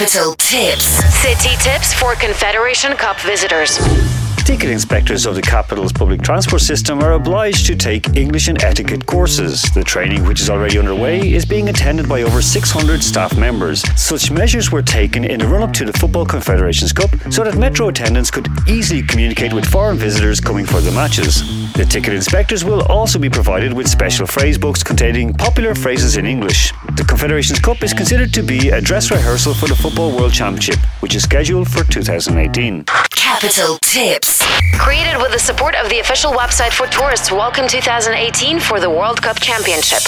Capital Tips. City tips for Confederation Cup visitors. Ticket inspectors of the capital's public transport system are obliged to take English and etiquette courses. The training, which is already underway, is being attended by over 600 staff members. Such measures were taken in the run up to the Football Confederations Cup so that Metro attendants could easily communicate with foreign visitors coming for the matches. The ticket inspectors will also be provided with special phrase books containing popular phrases in English. The Confederations Cup is considered to be a dress rehearsal for the Football World Championship, which is scheduled for 2018. Capital Tips. Created with the support of the official website for tourists Welcome 2018 for the World Cup Championship.